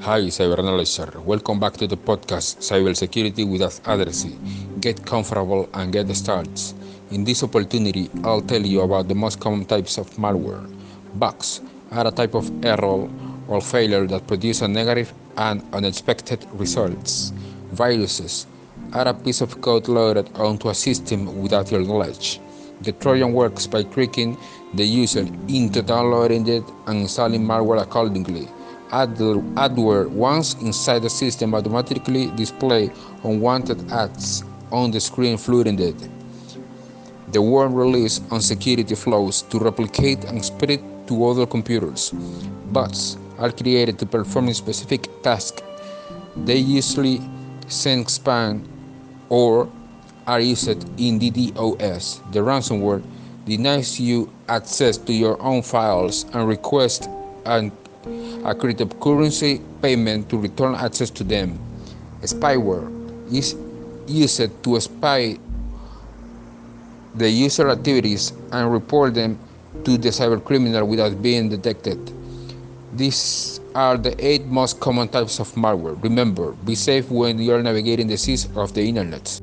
Hi, Cyber. Welcome back to the podcast Cyber Cybersecurity Without Addressing. Get comfortable and get started. In this opportunity, I'll tell you about the most common types of malware. Bugs are a type of error or failure that produce a negative and unexpected results. Viruses are a piece of code loaded onto a system without your knowledge. The Trojan works by tricking the user into downloading it and installing malware accordingly. Adware once inside the system automatically display unwanted ads on the screen it. The worm release on security flows to replicate and spread to other computers. Bots are created to perform specific task. They usually send spam or are used in DDoS. The ransomware denies you access to your own files and requests an a cryptocurrency payment to return access to them. Spyware is used to spy the user activities and report them to the cybercriminal without being detected. These are the eight most common types of malware. Remember, be safe when you are navigating the seas of the internet.